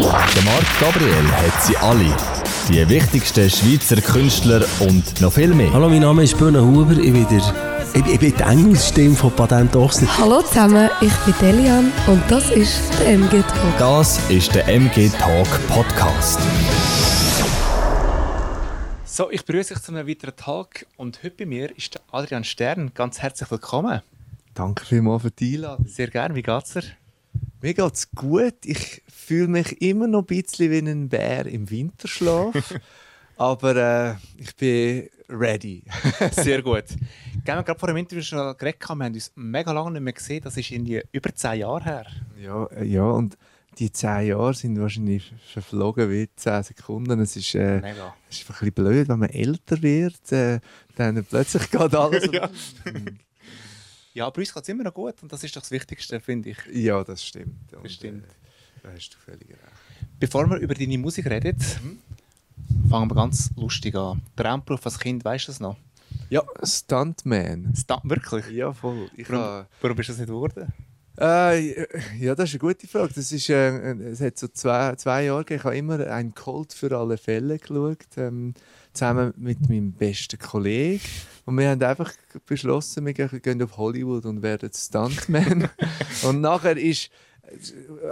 Der Marc Gabriel hat sie alle. Die wichtigsten Schweizer Künstler und noch viel mehr. Hallo, mein Name ist Böhne Huber. Ich bin, der, ich, ich bin die Engelsstimme von Patent Ochsner. Hallo zusammen, ich bin Delian und das ist der MG Talk. Das ist der MG Talk Podcast. So, ich begrüße euch zu einem weiteren Tag und heute bei mir ist der Adrian Stern. Ganz herzlich willkommen. Danke vielmals für die Einladung. Sehr gerne, wie geht's dir? Mir geht's gut. Ich fühle mich immer noch ein bisschen wie ein Bär im Winterschlaf. Aber äh, ich bin ready. Sehr gut. Wir haben gerade vor dem Interview schon geredet, wir haben uns mega lange nicht mehr gesehen, das ist irgendwie über zehn Jahre her. ja, äh, ja, und die zehn Jahre sind wahrscheinlich verflogen wie zehn Sekunden. Es ist, äh, es ist einfach ein bisschen blöd, wenn man älter wird. Äh, dann plötzlich geht alles. Ja. Ja, aber uns geht es immer noch gut und das ist doch das Wichtigste, finde ich. ja, das stimmt. Und, Das stimmt. Äh, da hast du völlig recht. Bevor wir über deine Musik reden, fangen wir ganz lustig an. Traumberuf als Kind, weißt du das noch? Ja, Stuntman. Sta wirklich? Ja, voll. Ich Warum, habe- warum bist du das nicht geworden? Äh, ja, das ist eine gute Frage. Das ist, äh, es hat so zwei, zwei Jahre gegeben. Ich habe immer einen Colt für alle Fälle geschaut, ähm, zusammen mit meinem besten Kollegen. Und wir haben einfach beschlossen, wir gehen auf Hollywood und werden Stuntman. und nachher ist,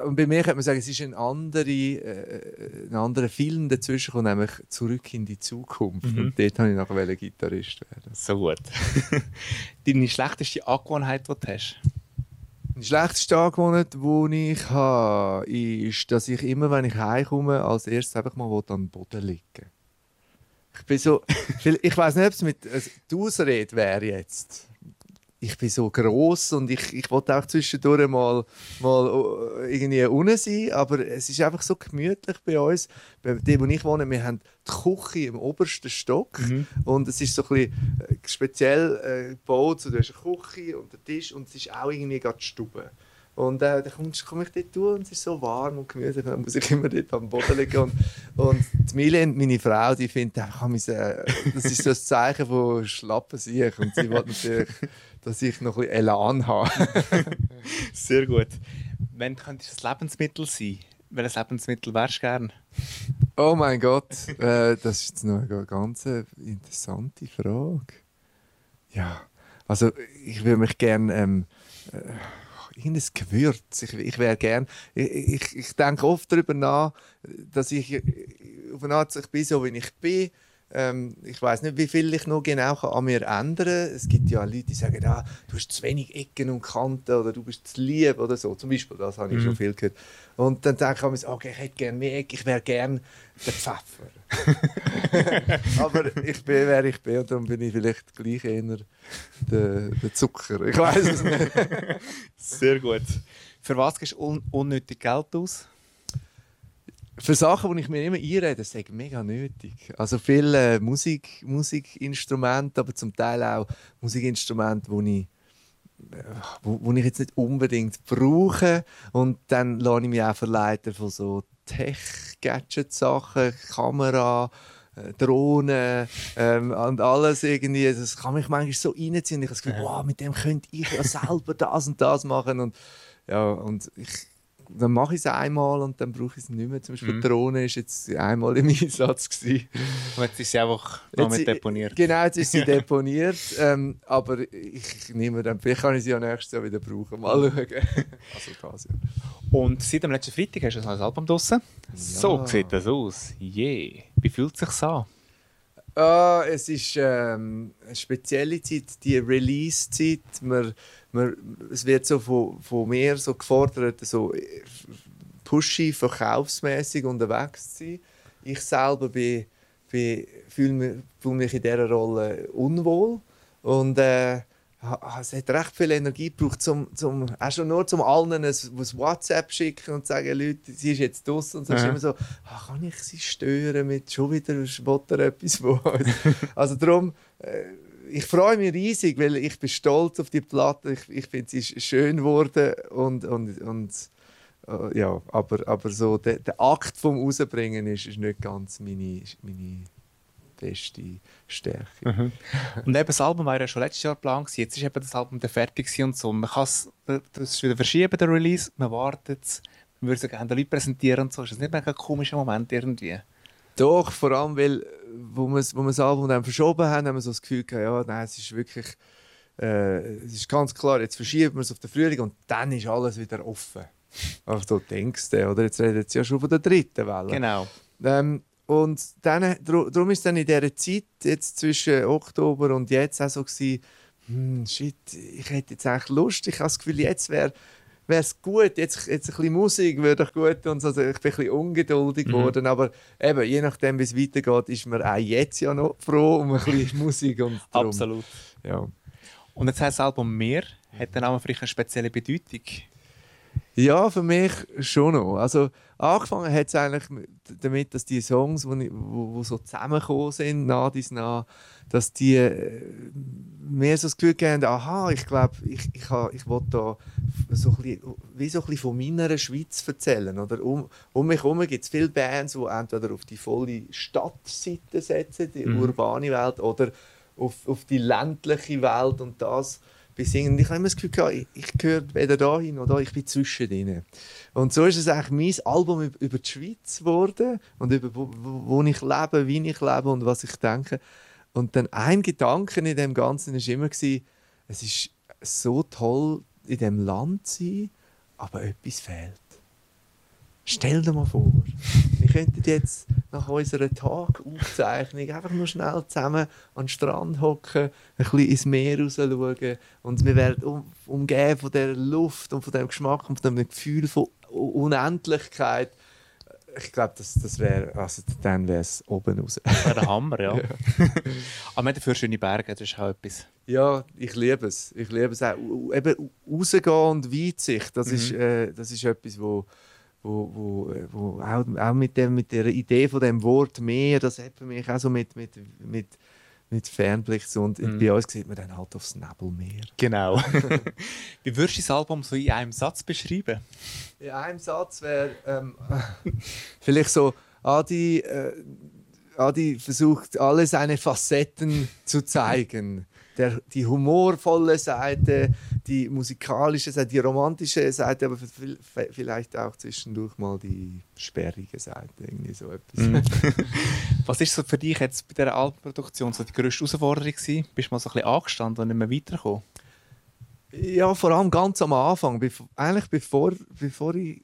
und bei mir könnte man sagen, es ist ein, andere, äh, ein anderer Film dazwischen gekommen, nämlich «Zurück in die Zukunft». Mhm. Und dort wollte ich nachher Gitarrist werden. So gut. Deine schlechteste Angewohnheit, die du hast? Die schlechteste Angewohnheit, die ich habe, ist, dass ich immer, wenn ich heimkomme, als erstes einfach mal will am Boden liegen Ich bin so, ich weiß nicht, ob es mit also, die Ausrede wäre jetzt. Ich bin so gross und ich, ich wollte auch zwischendurch mal, mal äh, irgendwie unten sein, aber es ist einfach so gemütlich bei uns. Bei dem, wo ich wohne, wir haben die Küche im obersten Stock und es ist so ein bisschen äh, speziell äh, gebaut. So, du hast eine Küche und einen Tisch und es ist auch irgendwie gerade die Stube. Und äh, dann kommst- komme ich dort durch und es ist so warm und gemütlich. Dann muss ich immer dort am Boden liegen. Und, und die Milene, meine Frau, die findet, einfach, äh, das ist so ein Zeichen von schlappen sich. Und sie will natürlich, dass ich noch ein bisschen Elan habe. Sehr gut. Wenn könntest du ein Lebensmittel sein? Welches Lebensmittel wärst du gern? Oh mein Gott, äh, das ist jetzt noch eine ganz interessante Frage. Ja, also ich würde mich gerne ähm, äh, irgendein Gewürz. Ich, ich wäre gern. Ich, ich, ich denke oft darüber nach, dass ich auf eine Art ich bin so wie ich bin. Ähm, ich weiß nicht, wie viel ich noch genau kann an mir ändern kann. Es gibt ja Leute, die sagen, ah, du hast zu wenig Ecken und Kanten oder du bist zu lieb oder so. Zum Beispiel, das habe ich schon viel gehört. Und dann denke ich mir, okay, ich hätte gerne mehr Ecken, ich wäre gerne der Pfeffer. Aber ich bin, wer ich bin und darum bin ich vielleicht gleich eher der, der Zucker. Ich weiß es nicht. Sehr gut. Für was gibst du un unnötig Geld aus? Für Sachen, die ich mir immer einrede, das ist mega nötig. Also viele äh, Musik, Musikinstrumente, aber zum Teil auch Musikinstrumente, die ich, äh, wo, wo ich jetzt nicht unbedingt brauche. Und dann lasse ich mich auch verleiten von so Tech-Gadget-Sachen, Kamera, äh, Drohnen ähm, und alles irgendwie. Das kann mich manchmal so reinziehen. Ich habe das Gefühl, wow, mit dem könnte ich ja selber das und das machen. Und, ja, und ich, dann mache ich es einmal und dann brauche ich es nicht mehr. Zum Beispiel die Drohne ist jetzt einmal im Einsatz. Gewesen. Und jetzt ist sie einfach noch mit Jetzt- deponiert. Genau, jetzt ist sie deponiert. Ähm, aber ich nehme dann, vielleicht kann ich sie ja nächstes Jahr wieder brauchen. Mal schauen. Also ja. Und seit dem letzten Freitag hast du ein neues Album draussen. So sieht das aus. Je. Wie fühlt es sich an? Ah, es ist ähm, eine spezielle Zeit, die Release-Zeit. Man, man, es wird so von, von mir so gefordert, so pushy, verkaufsmäßig unterwegs zu sein. Ich selber bin, bin, fühle mich, fühle mich in dieser Rolle unwohl. Und äh, es hat recht viel Energie gebraucht, zum, zum, auch schon nur zum allen ein, ein WhatsApp schicken und sagen, Leute, sie ist jetzt draußen. Und so ist Aha. immer so, ah, kann ich sie stören mit schon wieder will er etwas von uns. also darum, äh, ich freue mich riesig, weil ich bin stolz auf die Platte. Ich, ich finde, sie ist schön geworden und, und, und äh, ja, aber, aber so der, der Akt vom Rausbringen ist, ist nicht ganz meine, meine beste Stärke. Und eben das Album war ja schon letztes Jahr geplant. Jetzt ist eben das Album dann fertig und so. Man kann es wieder verschieben, der Release. Man wartet es. wir würden so gerne den Leuten präsentieren und so. Ist das nicht ein komischer Moment irgendwie? Doch, vor allem, weil, wo wir, wo wir das Album dann verschoben haben, haben wir so das Gefühl gehabt, ja, nein, es ist wirklich, äh, es ist ganz klar, jetzt verschieben wir es auf den Frühling und dann ist alles wieder offen. Ach, du denkst, du, oder? Jetzt redet sie ja schon von der dritten Welle. Genau. Ähm, und dann, darum ist dann in dieser Zeit, jetzt zwischen Oktober und jetzt auch so gewesen, hm, shit, ich hätte jetzt eigentlich Lust, ich habe das Gefühl, jetzt wäre wäre es gut, jetzt, jetzt ein bisschen Musik würde doch gut und so. Also ich bin ein bisschen ungeduldig Mhm. geworden, aber eben, je nachdem, wie es weitergeht, ist man auch jetzt ja noch froh um ein bisschen Musik und Absolut. Ja. Und jetzt heißt das Album «Mehr». Hat der Name vielleicht eine spezielle Bedeutung? Ja, für mich schon noch. Also angefangen hat es eigentlich mit- damit, dass die Songs, die wo, wo, so zusammengekommen sind, nah dies nah, dass die äh, mir so das Gefühl geben, aha, ich glaube, ich, ich, ha- ich will da so ein bisschen, wie so ein bisschen von meiner Schweiz erzählen. Oder? Um, um mich herum gibt es viele Bands, die entweder auf die volle Stadtseite setzen, die Mhm. urbane Welt, oder auf, auf die ländliche Welt und das Und ich habe immer das Gefühl, gehabt, ich, ich gehöre weder dahin noch da, ich bin zwischendrin. Und so ist es eigentlich mein Album üb- über die Schweiz geworden und über wo, wo wo ich lebe, wie ich lebe und was ich denke. Und dann ein Gedanke in dem Ganzen war immer, gewesen, es ist so toll, in dem Land zu sein, aber etwas fehlt. Stell dir mal vor, wir könnten jetzt nach unserer Tagaufzeichnung einfach nur schnell zusammen an den Strand hocken, ein bisschen ins Meer raus schauen und wir wären um, umgeben von der Luft und von dem Geschmack und von dem Gefühl von Unendlichkeit. Ich glaube, das, das wäre, also dann wäre es oben raus. Das wäre der Hammer, ja. Aber wir haben dafür schöne Berge, das ist auch etwas. Ja, ich liebe es. Ich liebe es auch. Eben rausgehen und Weitsicht, das, ist, äh, das ist etwas, wo, wo, wo, äh, wo auch, auch mit, dem, mit der Idee von dem Wort mehr, das hat für mich auch so mit, mit, mit, mit Fernblick so. Und Mhm. bei uns sieht man dann halt aufs Nebelmeer. Genau. Wie würdest du das Album so in einem Satz beschreiben? In einem Satz wäre ähm, vielleicht so, Adi, äh, Adi versucht alle seine Facetten zu zeigen. Der, die humorvolle Seite, die musikalische Seite, die romantische Seite, aber vielleicht auch zwischendurch mal die sperrige Seite, irgendwie so etwas. Was ist so für dich jetzt bei dieser Albumproduktion so die grösste Herausforderung gewesen? Bist du mal so ein bisschen angestanden und nicht mehr weitergekommen? Ja, vor allem ganz am Anfang, eigentlich bevor, bevor, ich,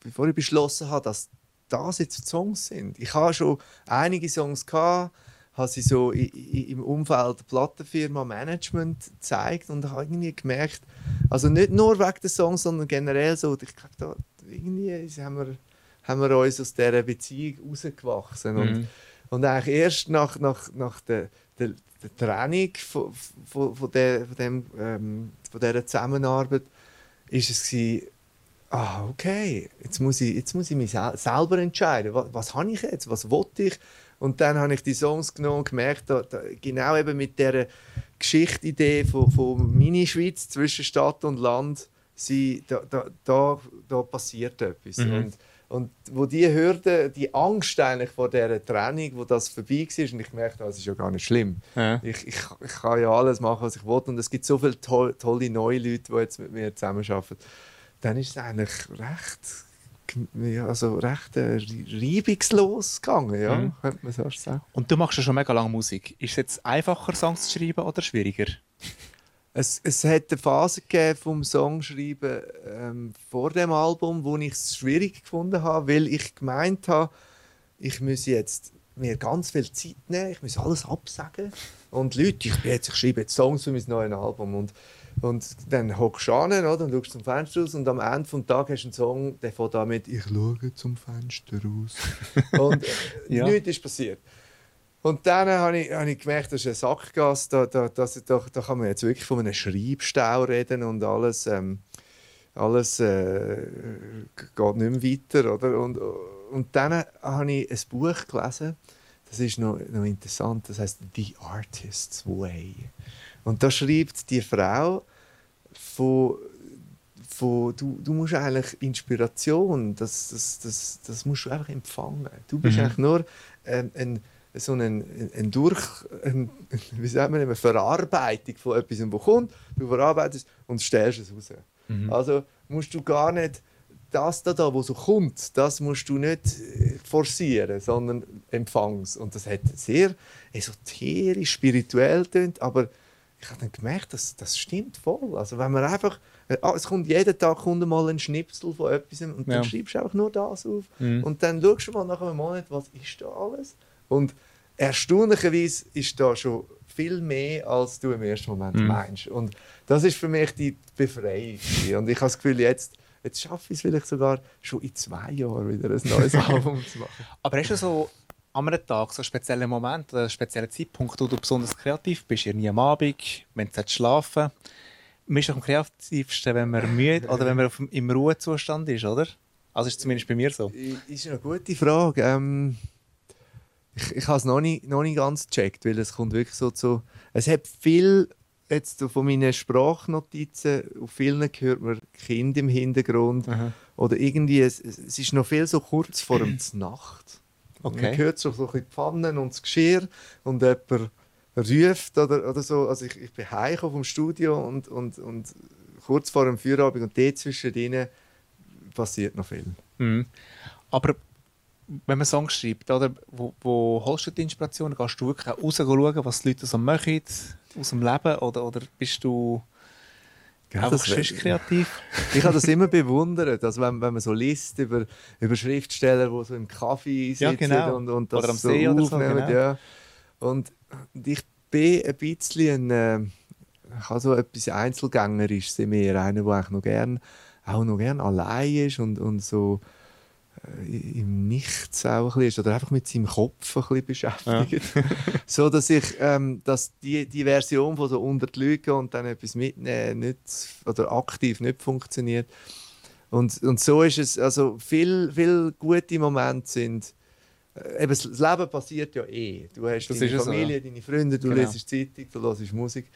bevor ich beschlossen habe, dass das jetzt Songs sind. Ich habe schon einige Songs gehabt, habe sie so i- i- im Umfeld der Plattenfirma Management gezeigt und habe irgendwie gemerkt, also nicht nur wegen der Songs, sondern generell so, ich glaube, da irgendwie haben wir, haben wir uns aus dieser Beziehung rausgewachsen. Und, Mhm. und eigentlich erst nach, nach, nach der, der, der Trennung von, von, von, der, von, dem, ähm, von dieser Zusammenarbeit ist es gewesen, ah, okay, jetzt muss ich, jetzt muss ich mich sel selber entscheiden, was, was habe ich jetzt, was will ich? Und dann habe ich die Songs genommen und gemerkt, da, da, genau eben mit dieser Geschichtidee von, von Mini-Schweiz zwischen Stadt und Land, sie, da, da, da, da passiert etwas. Mhm. Und, und wo die Hürde, die Angst eigentlich vor dieser Trennung, wo das vorbei war, und ich merkte, das ist ja gar nicht schlimm. Ja. Ich, ich, ich kann ja alles machen, was ich will. Und es gibt so viele to tolle neue Leute, die jetzt mit mir zusammenarbeiten. Dann ist es eigentlich recht, also recht äh, reibungslos gegangen, ja, Mhm. könnte man so sagen. Und du machst ja schon mega lange Musik. Ist es jetzt einfacher, Songs zu schreiben oder schwieriger? Es, es hat eine Phase gegeben vom Songschreiben ähm, vor dem Album, wo ich es schwierig gefunden habe, weil ich gemeint habe, ich muss jetzt mir ganz viel Zeit nehmen, ich muss alles absagen. Und Leute, ich, bin jetzt, ich schreibe jetzt Songs für mein neues Album. Und, und dann hockst du an oder, und schaust zum Fenster raus und am Ende des Tages hast du einen Song, der fängt damit «Ich schaue zum Fenster raus». und äh, Ja. nichts ist passiert. Und dann habe ich, habe ich gemerkt, das ist ein Sackgasse. Da, da, das, da, da kann man jetzt wirklich von einem Schreibstau reden und alles, ähm, alles äh, geht nicht mehr weiter. Oder? Und, und dann habe ich ein Buch gelesen, das ist noch, noch interessant, das heißt «The Artist's Way». Und da schreibt die Frau von, von du, du musst eigentlich Inspiration, das, das, das, das musst du einfach empfangen. Du bist Mhm. eigentlich nur ähm, ein, so ein, ein, ein durch, ein, wie sagt man, eine Verarbeitung von etwas, was kommt, du verarbeitest und stellst es raus. Mhm. Also musst du gar nicht das da, da, wo so kommt, das musst du nicht äh, forcieren, sondern empfangs. Und das hat sehr esoterisch, spirituell tönt, aber ich habe dann gemerkt, dass das stimmt voll. Also wenn man einfach, äh, ah, es kommt jeden Tag kommt mal ein Schnipsel von etwas und dann Ja. schreibst du einfach nur das auf Mhm. und dann schaust du mal nach einem Monat, was ist da alles? Und erstaunlicherweise ist da schon viel mehr, als du im ersten Moment Mhm. meinst. Und das ist für mich die Befreiung. Und ich habe das Gefühl, jetzt, jetzt schaffe ich es vielleicht sogar schon in zwei Jahren wieder ein neues Album zu machen. Aber hast du so an einem Tag so einen speziellen Moment oder einen speziellen Zeitpunkt, wo du besonders kreativ bist? Irgendwie am Abend, wenn du schlafen Man ist doch am kreativsten, wenn man müde oder wenn man auf, im Ruhezustand ist, oder? Also ist es zumindest bei mir so. Ist eine gute Frage. Ähm, ich ich habe es noch nicht, noch nicht ganz gecheckt, weil es kommt wirklich so zu... Es hat viel, jetzt von meinen Sprachnotizen, auf vielen hört man Kind im Hintergrund oder irgendwie, es, es ist noch viel so kurz vor dem Nacht. Okay. Man hört so, so ein bisschen die Pfannen und das Geschirr und jemand ruft oder, oder so. Also ich, ich bin heimgekommen vom Studio und, und, und kurz vor dem Feierabend und dort zwischendrin passiert noch viel. Mhm. Aber wenn man Songs schreibt, oder, wo, wo holst du die Inspiration? Gehst du wirklich auch raus schauen, was die Leute so machen aus dem Leben? Oder, oder bist du Ja, das sonst kreativ? Ich habe das immer bewundert, also wenn, wenn man so liest über, über Schriftsteller, die so im Kaffee sitzen Ja, genau. und, und das Oder am so See oder so, aufnehmen. genau. ja. und, ich bin ein bisschen ein, äh, ich habe so etwas Einzelgängerisches in mir, einer, der eigentlich noch gern, auch noch gern allein ist und, und so im Nichts auch ein bisschen ist oder einfach mit seinem Kopf ein bisschen beschäftigt. so dass ich ähm, dass die, die Version von so unter die Leute und dann etwas mitnehmen nicht, oder aktiv nicht funktioniert. Und, und so ist es, also viel, viel gute Momente sind, äh, eben das Leben passiert ja eh. Du hast Das deine ja so, Familie, deine Freunde, du Genau. lesest Zeitung, du hörst Musik.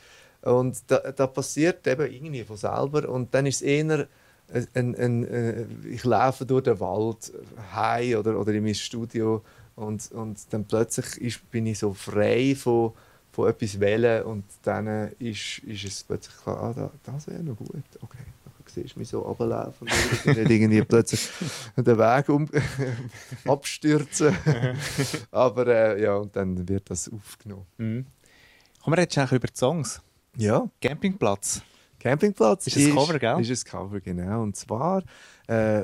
Und da, da passiert eben irgendwie von selber. Und dann ist es eher, ein, ein, ein, äh, ich laufe durch den Wald heim oder, oder in mein Studio und, und dann plötzlich ist, bin ich so frei von, von etwas wählen und dann ist, ist es plötzlich klar, ah, da, das wäre noch gut. Okay, dann siehst du mich so runterlaufen und nicht irgendwie plötzlich den Weg um, abstürzen. Aber äh, ja, und dann wird das aufgenommen. Mhm. Kommen wir jetzt eigentlich über die Songs. Ja. Campingplatz. Campingplatz Ist ein Cover, gell? Ist ein Cover, genau. Und zwar, äh,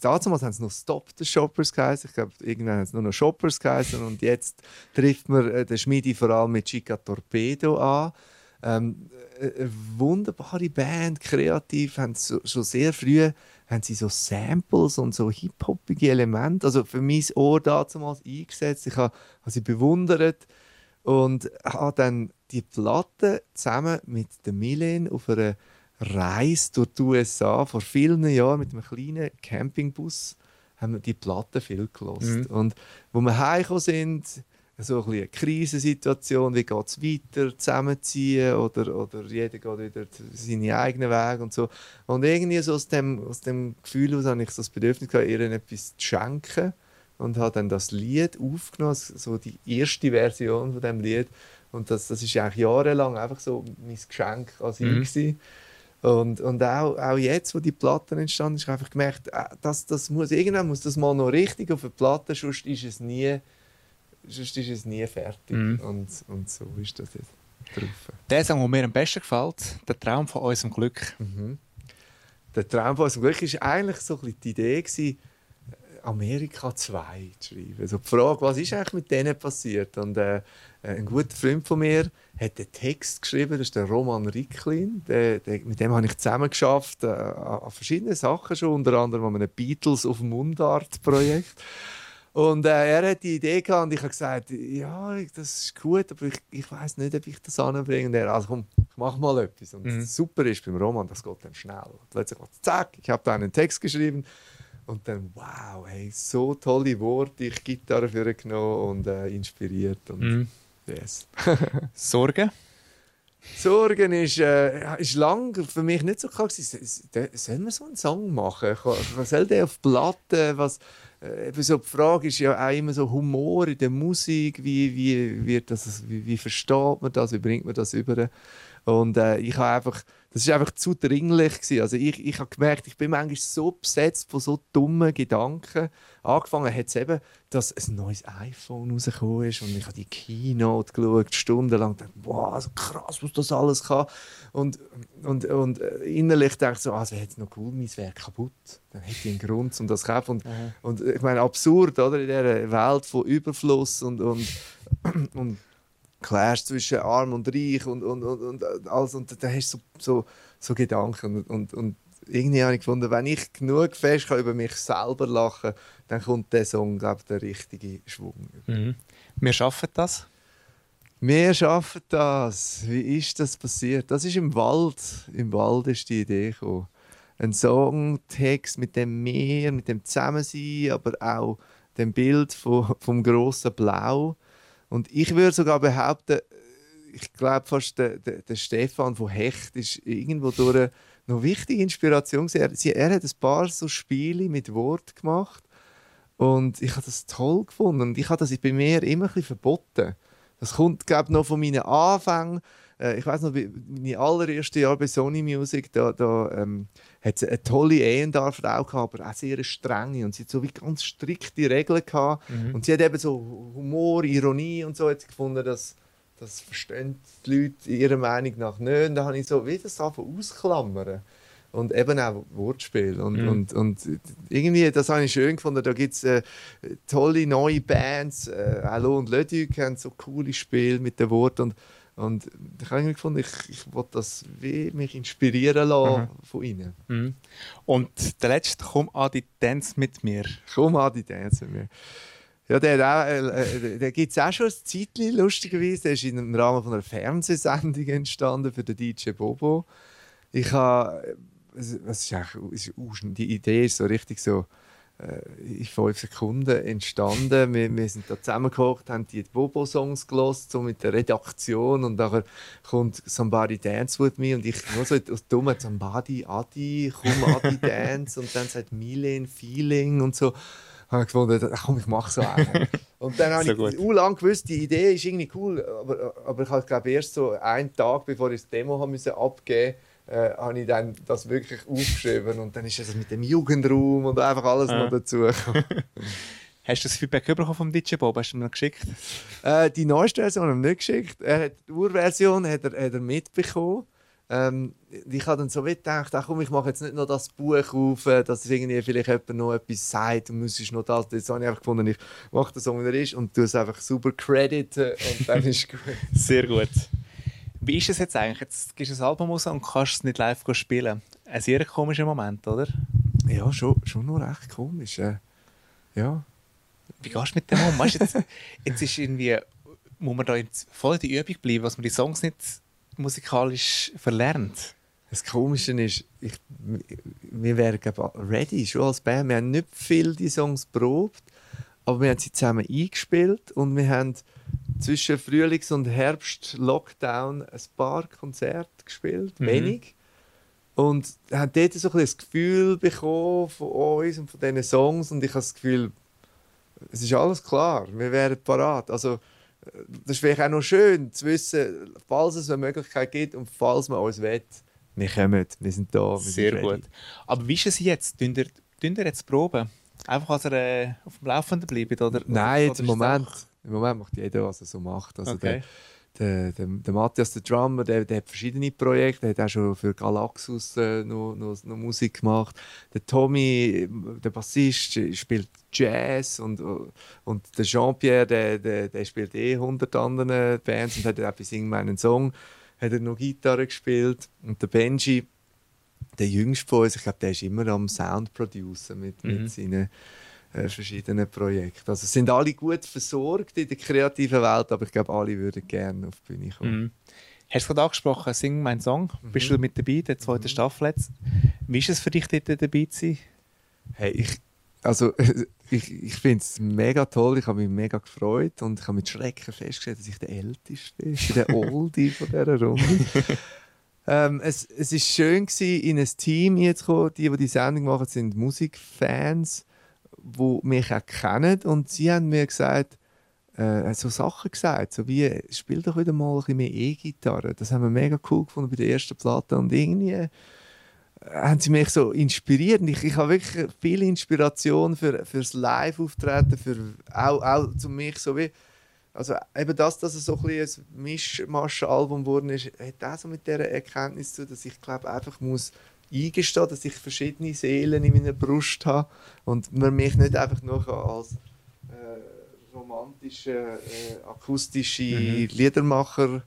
damals haben sie noch Stop the Shoppers geheißen. Ich glaube, irgendwann haben sie nur noch Shoppers geheißen. Und jetzt trifft man äh, den Schmiedi vor allem mit Chica Torpedo an. Ähm, äh, eine wunderbare Band, kreativ, haben so, schon sehr früh haben sie so Samples und so hip-hoppige Elemente, also für mein Ohr damals eingesetzt. Ich habe, habe sie bewundert und habe dann die Platte zusammen mit der Milen auf einer Reise durch die USA vor vielen Jahren mit einem kleinen Campingbus haben wir die Platte viel gelost. Und wo wir heimgekommen sind, so ein eine Krisensituation, wie geht es weiter, zusammenziehen oder, oder jeder geht wieder seine eigenen Wege und so. Und irgendwie so aus dem, aus dem Gefühl heraus habe ich so das Bedürfnis gehabt, ihr etwas zu schenken und habe dann das Lied aufgenommen, so die erste Version von dem Lied. Und das, das ist eigentlich jahrelang einfach so mein Geschenk an sie. Mhm. gewesen. Und, und auch, auch jetzt, wo die Platte entstanden ist, habe ich einfach gemerkt, äh, das, das muss, irgendwann muss das mal noch richtig auf der Platte, sonst ist es nie, sonst ist es nie fertig. Mhm. Und, und so ist das jetzt drauf. Der Song, der mir am besten gefällt, der Traum von unserem Glück. Mhm. Der Traum von unserem Glück war eigentlich so ein bisschen die Idee, gewesen, Amerika 2 zu schreiben. Also die Frage, was ist eigentlich mit denen passiert? Und äh, ein guter Freund von mir hat den Text geschrieben, das ist der Roman Ricklin. Der, der, mit dem habe ich zusammen geschafft äh, an verschiedenen Sachen schon, unter anderem an einem Beatles auf Mundart-Projekt. Und äh, er hat die Idee gehabt und ich habe gesagt, ja, das ist gut, aber ich, ich weiß nicht, ob ich das anbringe. Und er, also komm, ich mach mal etwas. Und Mhm. das super ist beim Roman, das geht dann schnell. Und plötzlich, zack, ich habe da einen Text geschrieben und dann, wow, hey, so tolle Worte, ich Gitarre für genommen und äh, inspiriert. Und Mhm. yes. Sorgen. Sorgen ist, äh, ist lang für mich nicht so klar. gewesen. S- s- Soll man so einen Song machen? Was soll der auf Platte? Was, äh, so die Frage ist ja auch immer so Humor in der Musik. Wie, wie, wird das, wie, wie versteht man das? Wie bringt man das über? Und äh, ich habe einfach das ist einfach zu dringlich gewesen. Also ich, ich habe gemerkt, ich bin manchmal so besetzt von so dummen Gedanken. Angefangen hat es eben, dass ein neues iPhone rausgekommen ist und ich habe die Keynote geschaut, stundenlang, und dachte, wow, so krass, was das alles kann. Und, und, und äh, innerlich dachte ich so, also jetzt noch cool, mein wäre kaputt. Dann hätte ich einen Grund, um das zu kaufen. Und, und ich meine, absurd, oder? In dieser Welt von Überfluss und, und, und Clash zwischen Arm und Reich und, und, und, und alles. Und da hast du so, so, so Gedanken. Und, und, und irgendwie habe ich gefunden, wenn ich genug fest kann über mich selber lachen dann kommt der Song, glaube ich, der richtige Schwung. Mhm. Wir schaffen das. Wir schaffen das. Wie ist das passiert? Das ist im Wald. Im Wald ist die Idee gekommen. Ein Songtext mit dem Meer, mit dem Zusammensein, aber auch dem Bild vom, vom grossen Blau. Und ich würde sogar behaupten, ich glaube fast, der, der, der, Stefan von Hecht ist irgendwo durch noch wichtige Inspiration. Er, er hat ein paar so Spiele mit Wort gemacht und ich habe das toll gefunden. Und ich habe das bei mir immer ein bisschen verboten. Das kommt, glaube ich, noch von meinen Anfängen. Äh, ich weiß noch, meine allererste Jahr bei Sony Music, da, da ähm, hat eine tolle Ehendar-Frau gehabt, aber auch sehr strenge. Und sie hat so wie ganz strikte Regeln gehabt. Mhm. Und sie hat eben so Humor, Ironie und so hat gefunden, dass das verstehen die Leute ihrer Meinung nach nicht. Und da habe ich so wie das ausklammern und eben auch Wortspiel. Und, mhm. und, und irgendwie, das habe ich schön gefunden, da gibt es äh, tolle neue Bands, äh, Allo und Leduc haben so coole Spiele mit den Worten und, und ich habe gefunden, ich, ich wollte das wie mich inspirieren lassen mhm. von ihnen. Mhm. Und der letzte, komm Adi, dance mit mir. Komm Adi, dance mit mir. Ja, der, äh, äh, der gibt es auch schon ein Zeitchen, lustigerweise. Der ist im Rahmen von einer Fernsehsendung entstanden für den DJ Bobo. Ich habe was ist eigentlich, die Idee ist so richtig so in fünf Sekunden entstanden. Wir, wir sind da zusammengekocht, haben die Bobo-Songs gelost, so mit der Redaktion und dann kommt Somebody Dance With Me und ich nur so aus dummen Somebody, Adi, komm Adi Dance und dann sagt Milen, Feeling und so. habe ich gefunden, komm, ich mache so einen. Und dann habe ich so lange gewusst, die Idee ist irgendwie cool, aber, aber ich habe glaube erst so einen Tag, bevor ich das Demo haben müssen abgeben äh, habe ich dann das wirklich aufgeschrieben und dann ist es mit dem Jugendraum und einfach alles ja. noch dazu. Hast du das Feedback bekommen vom DJ Bob? Hast du mir geschickt? Äh, die neueste Version habe ich nicht geschickt. Er hat, die Urversion hat er, hat er mitbekommen. Ähm, ich habe dann so gedacht, ach komm, ich mache jetzt nicht noch das Buch auf, äh, dass irgendwie vielleicht jemand noch etwas sagt und muss noch das. Jetzt habe ich einfach gefunden, ich mache den Song, wie er ist und tue es einfach super crediten und dann ist gut. Sehr gut. Wie ist es jetzt eigentlich? Jetzt gehst du ein Album raus und kannst es nicht live spielen. Ein sehr komischer Moment, oder? Ja, schon, schon noch recht komisch. Äh, ja. Wie gehst du mit dem um? Weißt, jetzt, jetzt ist irgendwie, muss man da jetzt voll in die Übung bleiben, was man die Songs nicht musikalisch verlernt. Das Komische ist, ich, wir wären ready, schon als Band. Wir haben nicht viel die Songs probt, aber wir haben sie zusammen eingespielt und wir haben zwischen Frühlings- und Herbst-Lockdown ein paar Konzerte gespielt, mhm. wenig. Und haben dort so ein das Gefühl bekommen von uns und von diesen Songs. Und ich habe das Gefühl, es ist alles klar, wir wären parat. Also, das wäre auch noch schön zu wissen, falls es eine Möglichkeit gibt und falls man uns will, wir kommen, wir sind da. Wir Sehr sind gut. Aber wie ist es jetzt? Tun ihr, tun ihr jetzt proben? Einfach, als er äh, auf dem Laufenden bleibt? Oder, Nein, oder, jetzt im Moment. Im Moment macht jeder, was er so macht. Also okay. der, der, der, der Matthias, der Drummer, der, der hat verschiedene Projekte. Der hat auch schon für Galaxus äh, noch, noch, noch, Musik gemacht. Der Tommy, der Bassist, spielt Jazz. Und, und der Jean-Pierre, der, der, der spielt eh 100 andere Bands und hat auch bei Sing meinen Song hat er noch Gitarre gespielt. Und der Benji, der jüngste von uns, ich glaube, der ist immer am Sound producen mit, mhm. mit seinen äh, verschiedenen Projekten. Also sind alle gut versorgt in der kreativen Welt, aber ich glaube, alle würden gerne auf die Bühne kommen. Mhm. Hast du gerade angesprochen, Sing mein Song. Mhm. Bist du mit dabei, der zweiten mhm. Staffel jetzt? Wie ist es für dich, dort dabei zu sein? Hey, ich, also, ich, ich finde es mega toll, ich habe mich mega gefreut und ich habe mit Schrecken festgestellt, dass ich der Älteste bin, der Oldie von dieser Runde. ähm, es, es ist schön gewesen, in ein Team zu kommen. Die, die die Sendung machen, sind Musikfans die mich auch kennen. Und sie haben mir gesagt, äh, so Sachen gesagt, so wie, spiel doch wieder mal ein bisschen mehr E-Gitarre. Das haben wir mega cool gefunden bei der ersten Platte und irgendwie äh, haben sie mich so inspiriert. Ich, ich habe wirklich viel Inspiration für, fürs Live-Auftreten, für auch, auch zu mich so wie also eben das, dass es so ein, bisschen ein Mischmaschenalbum geworden ist, hat auch so mit dieser Erkenntnis zu, dass ich glaube einfach muss eingestehen, dass ich verschiedene Seelen in meiner Brust habe und man mich nicht einfach nur als äh, romantische, äh, akustische Mhm. Liedermacher,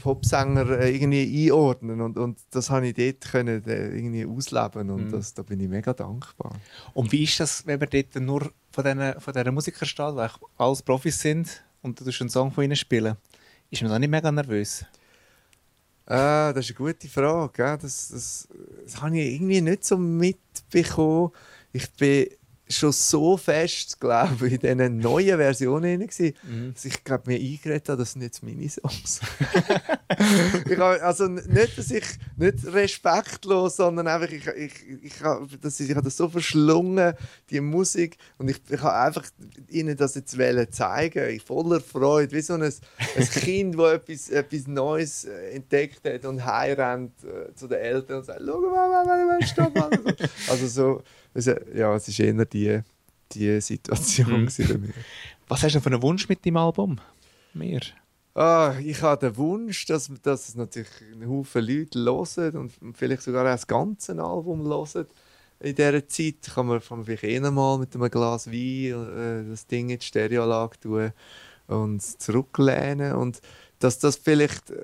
Popsänger äh, irgendwie einordnen und, und das habe ich dort können, äh, irgendwie ausleben und Mhm. das, da bin ich mega dankbar. Und wie ist das, wenn man dort nur von diesen von dieser Musiker steht, die eigentlich alles Profis sind und du einen Song von ihnen spielen? Ist man da nicht mega nervös? Ah, das ist eine gute Frage. Das, das, das habe ich irgendwie nicht so mitbekommen. Ich bin schon so fest, glaube ich, in diesen neuen Versionen gewesen, Mhm. dass ich glaube, mir eingeredet habe, das sind jetzt meine Songs. ich habe, also nicht, dass ich nicht respektlos, sondern einfach, ich, ich, ich, habe, das, ich habe das so verschlungen, die Musik, und ich, ich habe einfach ihnen das jetzt zeigen, in voller Freude, wie so ein, ein Kind, das etwas, etwas Neues äh, entdeckt hat und heimrennt äh, zu den Eltern und sagt, schau mal, mal, mal, mal, stopp mal. Also so, also, ja, es ist eher die, die Situation Mhm. bei mir. Was hast du für einen Wunsch mit deinem Album? Mehr? Ah, ich habe den Wunsch, dass, dass es natürlich einen Haufen Leute hören und vielleicht sogar auch das ganze Album hören. In dieser Zeit kann man, kann man vielleicht eh mal mit einem Glas Wein äh, das Ding in die Stereoanlage tun und zurücklehnen. Und dass das vielleicht, äh,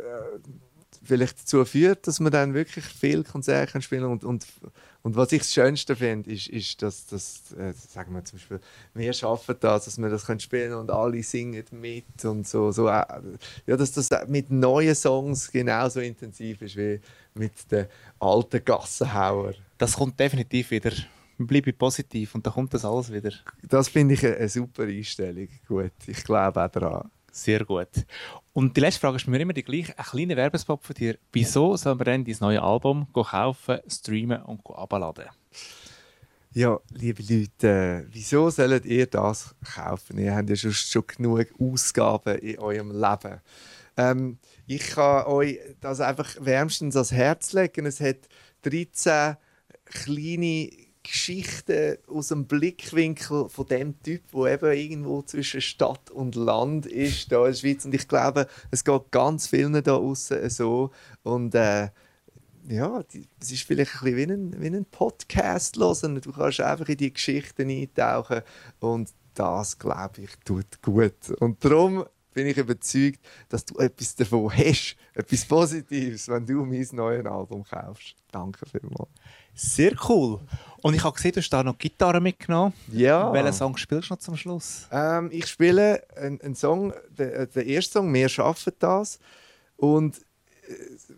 vielleicht dazu führt, dass man dann wirklich viel Konzerte kann spielen und, und und was ich das Schönste finde, ist, ist dass, dass äh, sagen wir zum Beispiel, wir schaffen das, dass wir das können spielen und alle singen mit und so. so äh, ja, dass das mit neuen Songs genauso intensiv ist wie mit den alten Gassenhauer. Das kommt definitiv wieder. Bleibe positiv und dann kommt das alles wieder. Das finde ich eine, eine super Einstellung. Gut, ich glaube auch daran. Sehr gut. Und die letzte Frage ist mir immer die gleiche. Ein kleiner Werbespot von dir. Wieso soll man dann dein neues Album kaufen, streamen und abladen? Ja, liebe Leute, äh, wieso sollt ihr das kaufen? Ihr habt ja schon, schon genug Ausgaben in eurem Leben. Ähm, ich kann euch das einfach wärmstens ans Herz legen. Es hat 13 kleine Geschichten aus dem Blickwinkel von dem Typ, der eben irgendwo zwischen Stadt und Land ist, da in der Schweiz. Und ich glaube, es geht ganz vielen da außen so. Und äh, ja, es ist vielleicht ein bisschen wie ein, wie ein Podcast hören. Du kannst einfach in die Geschichten eintauchen und das, glaube ich, tut gut. Und darum bin ich überzeugt, dass du etwas davon hast, etwas Positives, wenn du mein neues Album kaufst. Danke vielmals. Sehr cool. Und ich habe gesehen, du hast da noch Gitarre mitgenommen. Ja. Welchen Song spielst du noch zum Schluss? Ähm, ich spiele einen, einen Song, der, der erste Song, «Wir schaffen das». Und äh,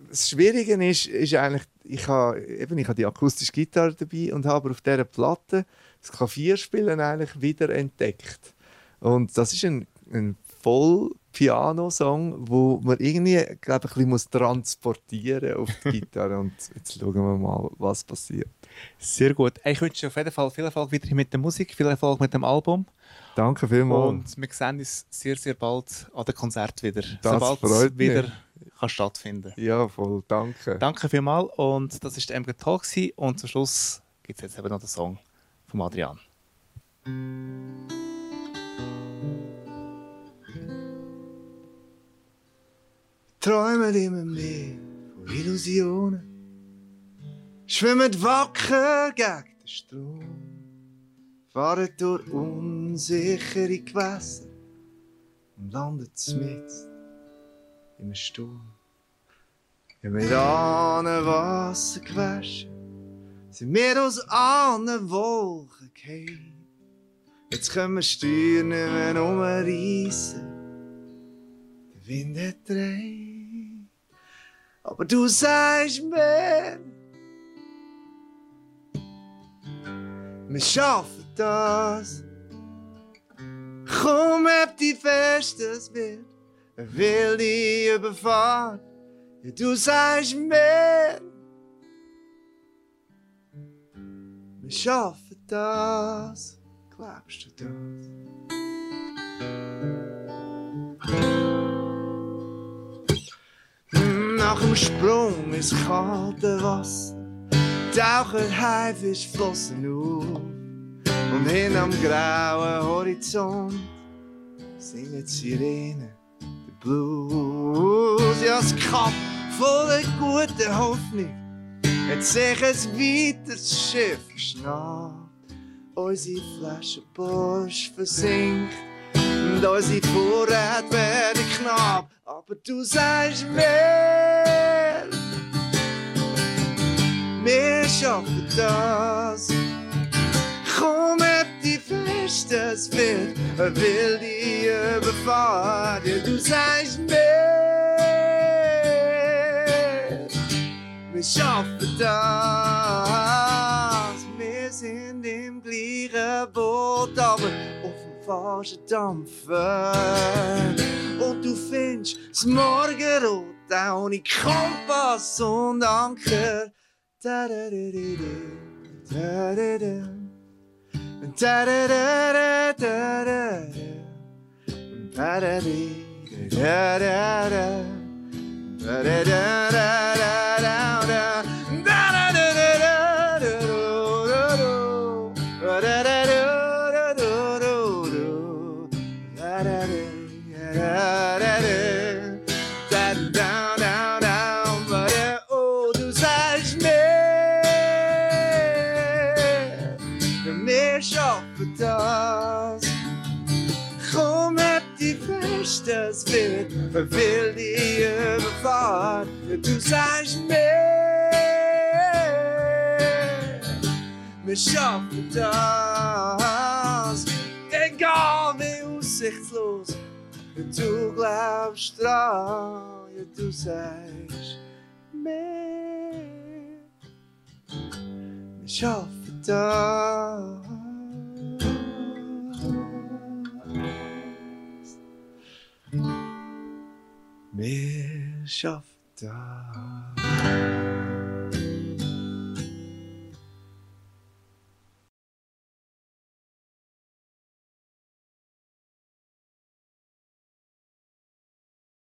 das Schwierige ist, ist eigentlich, ich habe, eben, ich habe die akustische Gitarre dabei und habe auf dieser Platte das Klavierspielen eigentlich wieder entdeckt. Und das ist ein, ein voll Piano-Song, wo man irgendwie, glaube ich, ein bisschen muss transportieren auf die Gitarre. Und jetzt schauen wir mal, was passiert. Sehr gut. Ich wünsche dir auf jeden Fall viel Erfolg wieder mit der Musik, viel Erfolg mit dem Album. Danke vielmals. Und wir sehen uns sehr, sehr bald an dem Konzert wieder. Das sobald freut es wieder mich. kann stattfinden ja, voll, danke. Danke vielmals und das war der MG Talk gewesen. und zum Schluss gibt es jetzt eben noch den Song von Adrian. Träumen immer mehr von Illusionen. Schwimmen wacker gegen den Strom. Fahren durch unsichere Gewässer und landen mit im Sturm. Ja, mit allen Wasser gewaschen, sind wir aus allen Wolken gefallen. Jetzt können wir Steuer nicht mehr umreissen. Der Wind hat dreht. Aber du sagst mir, wir schaffen das. Komm, hab dich fest, es wird eine wilde Überfahrt. Ja, du sagst mir, wir schaffen das. Glaubst du das? Nach dem Sprung ins kalte Wasser tauchen Haifischflossen auf. Und hinterm grauen Horizont singen Sirenen den Blues. Ja, das Kap voller guter Hoffnung hat sich ein weiteres Schiff geschnappt. Unsere Flasche Bosch versinkt und unsere Vorräte werden knapp. Aber du sagst mehr, wir schaffen das. Komm, die fest, es wird eine wilde Überfahrt. Ja, du sagst mehr, wir schaffen das. Wir sind im gleichen Boot, aber falschen Dampfer. Und du findest das Morgenrot auch ohne Kompass und Anker. Da da bedacht. Gewoon heb die versters wild, verveel die je en Du sagst mir, mir schaffen das. Egal wie aussichtslos, du glaubst dran, du sagst mee. Ich hoffe das. mir schafft das.